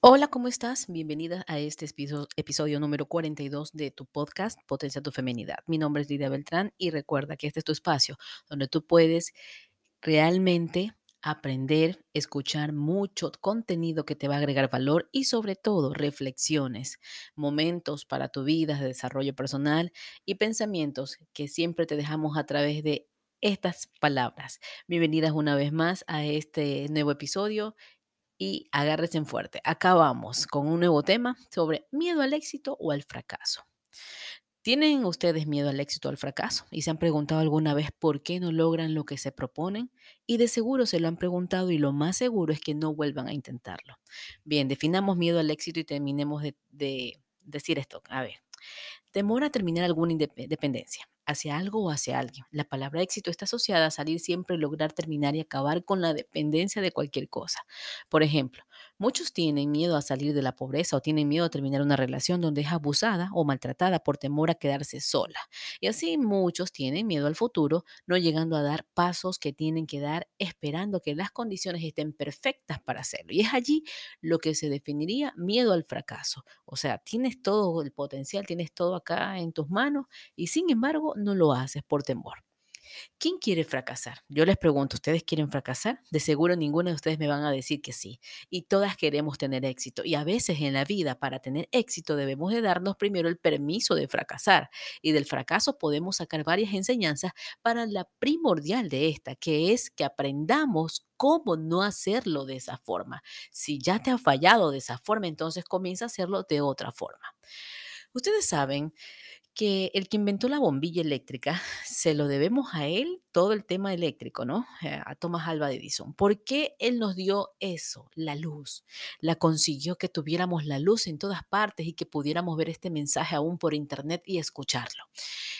Hola, ¿cómo estás? Bienvenida a este episo- episodio número 42 de tu podcast Potencia tu Feminidad. Mi nombre es Lidia Beltrán y recuerda que este es tu espacio donde tú puedes realmente aprender, escuchar mucho contenido que te va a agregar valor y sobre todo reflexiones, momentos para tu vida de desarrollo personal y pensamientos que siempre te dejamos a través de estas palabras. Bienvenidas una vez más a este nuevo episodio y agárrense fuerte. Acá vamos con un nuevo tema sobre miedo al éxito o al fracaso. ¿Tienen ustedes miedo al éxito o al fracaso? ¿Y se han preguntado alguna vez por qué no logran lo que se proponen? Y de seguro se lo han preguntado y lo más seguro es que no vuelvan a intentarlo. Bien, definamos miedo al éxito y terminemos de, de decir esto. A ver, temor a terminar alguna dependencia hacia algo o hacia alguien. La palabra éxito está asociada a salir siempre, lograr terminar y acabar con la dependencia de cualquier cosa. Por ejemplo, muchos tienen miedo a salir de la pobreza o tienen miedo a terminar una relación donde es abusada o maltratada por temor a quedarse sola. Y así muchos tienen miedo al futuro, no llegando a dar pasos que tienen que dar esperando que las condiciones estén perfectas para hacerlo. Y es allí lo que se definiría miedo al fracaso. O sea, tienes todo el potencial, tienes todo acá en tus manos y sin embargo no lo haces por temor. ¿Quién quiere fracasar? Yo les pregunto, ¿ustedes quieren fracasar? De seguro ninguna de ustedes me van a decir que sí. Y todas queremos tener éxito. Y a veces en la vida, para tener éxito, debemos de darnos primero el permiso de fracasar. Y del fracaso podemos sacar varias enseñanzas para la primordial de esta, que es que aprendamos cómo no hacerlo de esa forma. Si ya te ha fallado de esa forma, entonces comienza a hacerlo de otra forma. Ustedes saben que el que inventó la bombilla eléctrica, se lo debemos a él todo el tema eléctrico, ¿no? Eh, A Thomas Alva Edison. ¿Por qué él nos dio eso, la luz? La consiguió que tuviéramos la luz en todas partes y que pudiéramos ver este mensaje aún por internet y escucharlo.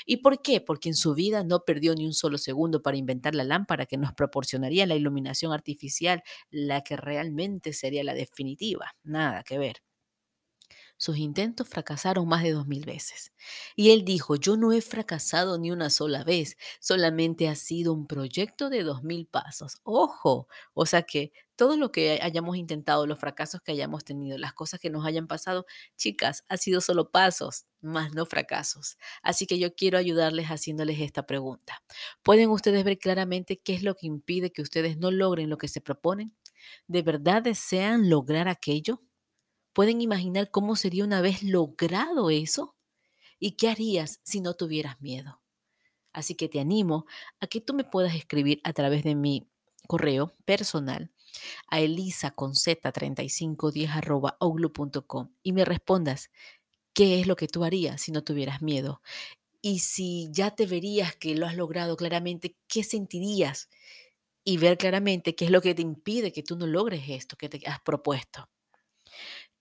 ¿Y por qué? Porque en su vida no perdió ni un solo segundo para inventar la lámpara que nos proporcionaría la iluminación artificial, la que realmente sería la definitiva. Nada que ver. Sus intentos fracasaron más de dos mil veces. Y él dijo, yo no he fracasado ni una sola vez, solamente ha sido un proyecto de dos mil pasos. Ojo, o sea que todo lo que hayamos intentado, los fracasos que hayamos tenido, las cosas que nos hayan pasado, chicas, ha sido solo pasos, más no fracasos. Así que yo quiero ayudarles haciéndoles esta pregunta. ¿Pueden ustedes ver claramente qué es lo que impide que ustedes no logren lo que se proponen? ¿De verdad desean lograr aquello? ¿Pueden imaginar cómo sería una vez logrado eso? ¿Y qué harías si no tuvieras miedo? Así que te animo a que tú me puedas escribir a través de mi correo personal a elisa con z 3510 arroba outlook.com y me respondas qué es lo que tú harías si no tuvieras miedo. Y si ya te verías que lo has logrado claramente, ¿qué sentirías? Y ver claramente qué es lo que te impide que tú no logres esto que te has propuesto.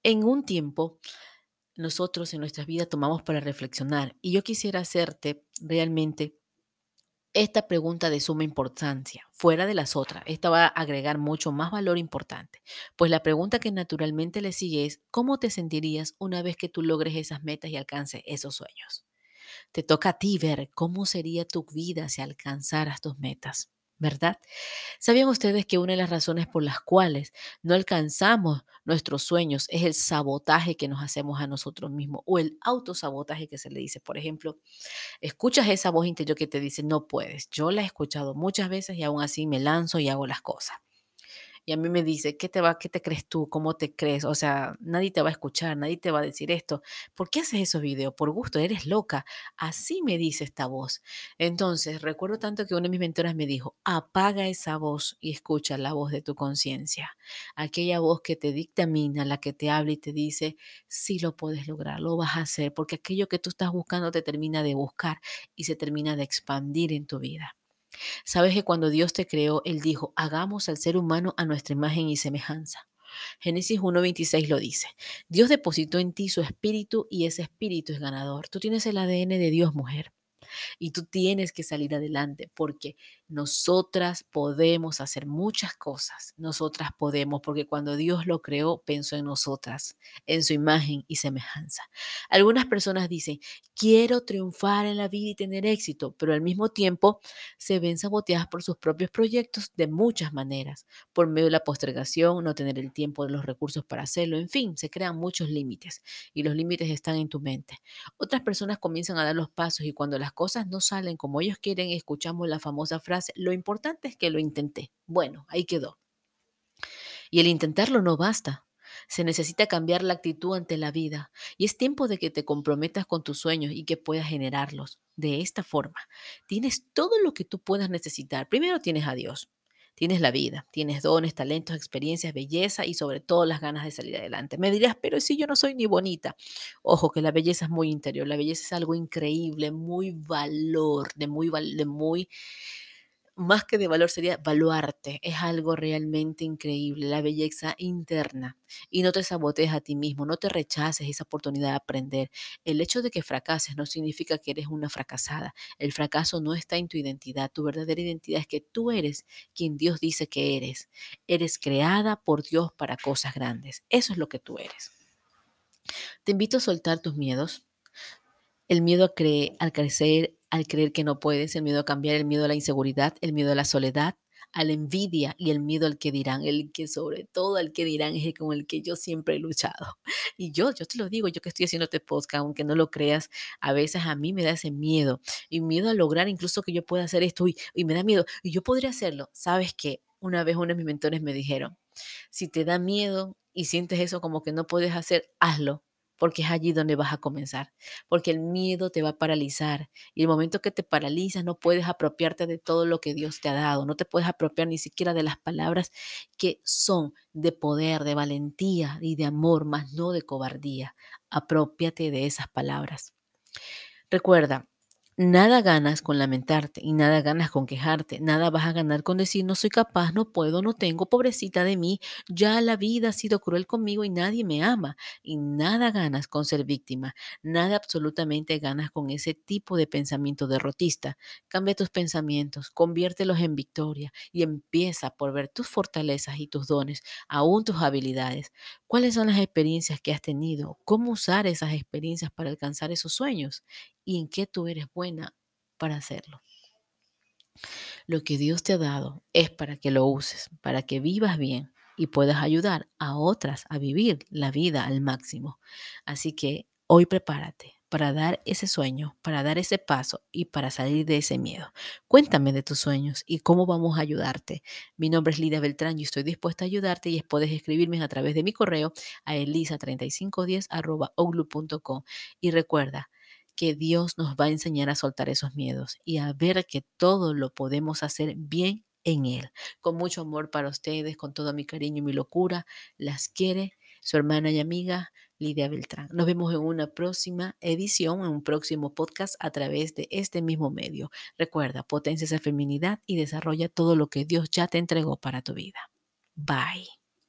En un tiempo nosotros en nuestras vidas tomamos para reflexionar. Y yo quisiera hacerte realmente esta pregunta de suma importancia, fuera de las otras. Esta va a agregar mucho más valor importante. Pues la pregunta que naturalmente le sigue es, ¿cómo te sentirías una vez que tú logres esas metas y alcances esos sueños? Te toca a ti ver cómo sería tu vida si alcanzaras tus metas. ¿Verdad? ¿Sabían ustedes que una de las razones por las cuales no alcanzamos nuestros sueños es el sabotaje que nos hacemos a nosotros mismos o el autosabotaje que se le dice? Por ejemplo, escuchas esa voz interior que te dice, no puedes. Yo la he escuchado muchas veces y aún así me lanzo y hago las cosas y a mí me dice, ¿qué te va, qué te crees tú? ¿Cómo te crees? O sea, nadie te va a escuchar, nadie te va a decir esto. ¿Por qué haces esos videos? Por gusto, eres loca. Así me dice esta voz. Entonces, recuerdo tanto que una de mis mentoras me dijo, apaga esa voz y escucha la voz de tu conciencia. Aquella voz que te dictamina, la que te habla y te dice, sí lo puedes lograr, lo vas a hacer, porque aquello que tú estás buscando te termina de buscar y se termina de expandir en tu vida. Sabes que cuando Dios te creó, Él dijo, hagamos al ser humano a nuestra imagen y semejanza. Génesis 1.26 lo dice. Dios depositó en ti su espíritu y ese espíritu es ganador. Tú tienes el ADN de Dios, mujer. Y tú tienes que salir adelante porque nosotras podemos hacer muchas cosas. Nosotras podemos porque cuando Dios lo creó pensó en nosotras, en su imagen y semejanza. Algunas personas dicen, quiero triunfar en la vida y tener éxito, pero al mismo tiempo se ven saboteadas por sus propios proyectos de muchas maneras, por medio de la postergación, no tener el tiempo los recursos para hacerlo, en fin, se crean muchos límites y los límites están en tu mente. Otras personas comienzan a dar los pasos y cuando las cosas no salen como ellos quieren, escuchamos la famosa frase, lo importante es que lo intenté. Bueno, ahí quedó. Y el intentarlo no basta. Se necesita cambiar la actitud ante la vida y es tiempo de que te comprometas con tus sueños y que puedas generarlos de esta forma. Tienes todo lo que tú puedas necesitar. Primero tienes a Dios. Tienes la vida, tienes dones, talentos, experiencias, belleza y sobre todo las ganas de salir adelante. Me dirás, pero si yo no soy ni bonita. Ojo, que la belleza es muy interior, la belleza es algo increíble, muy valor, de muy, de muy más que de valor sería valuarte. Es algo realmente increíble, la belleza interna. Y no te sabotees a ti mismo, no te rechaces esa oportunidad de aprender. El hecho de que fracases no significa que eres una fracasada. El fracaso no está en tu identidad. Tu verdadera identidad es que tú eres quien Dios dice que eres. Eres creada por Dios para cosas grandes. Eso es lo que tú eres. Te invito a soltar tus miedos. El miedo a, al crecer, al creer que no puedes, el miedo a cambiar, el miedo a la inseguridad, el miedo a la soledad, a la envidia y el miedo al que dirán, el que sobre todo al que dirán es el con el que yo siempre he luchado. Y yo, yo te lo digo, yo que estoy haciendo este podcast, aunque no lo creas, a veces a mí me da ese miedo y miedo a lograr incluso que yo pueda hacer esto y, y me da miedo y yo podría hacerlo. ¿Sabes qué? Una vez uno de mis mentores me dijeron, si te da miedo y sientes eso como que no puedes hacer, hazlo porque es allí donde vas a comenzar, porque el miedo te va a paralizar y el momento que te paralizas no puedes apropiarte de todo lo que Dios te ha dado, no te puedes apropiar ni siquiera de las palabras que son de poder, de valentía y de amor, más no de cobardía. Apropiate de esas palabras. Recuerda, Nada ganas con lamentarte y nada ganas con quejarte, nada vas a ganar con decir no soy capaz, no puedo, no tengo, pobrecita de mí, ya la vida ha sido cruel conmigo y nadie me ama. Y nada ganas con ser víctima, nada absolutamente ganas con ese tipo de pensamiento derrotista. Cambia tus pensamientos, conviértelos en victoria y empieza por ver tus fortalezas y tus dones, aún tus habilidades. ¿Cuáles son las experiencias que has tenido? ¿Cómo usar esas experiencias para alcanzar esos sueños? y en qué tú eres para hacerlo. Lo que Dios te ha dado es para que lo uses, para que vivas bien y puedas ayudar a otras a vivir la vida al máximo. Así que hoy prepárate para dar ese sueño, para dar ese paso y para salir de ese miedo. Cuéntame de tus sueños y cómo vamos a ayudarte. Mi nombre es Lidia Beltrán y estoy dispuesta a ayudarte y puedes escribirme a través de mi correo a elisa3510.com. Y recuerda, que Dios nos va a enseñar a soltar esos miedos y a ver que todo lo podemos hacer bien en Él. Con mucho amor para ustedes, con todo mi cariño y mi locura, las quiere su hermana y amiga Lidia Beltrán. Nos vemos en una próxima edición, en un próximo podcast a través de este mismo medio. Recuerda, potencia esa feminidad y desarrolla todo lo que Dios ya te entregó para tu vida. Bye.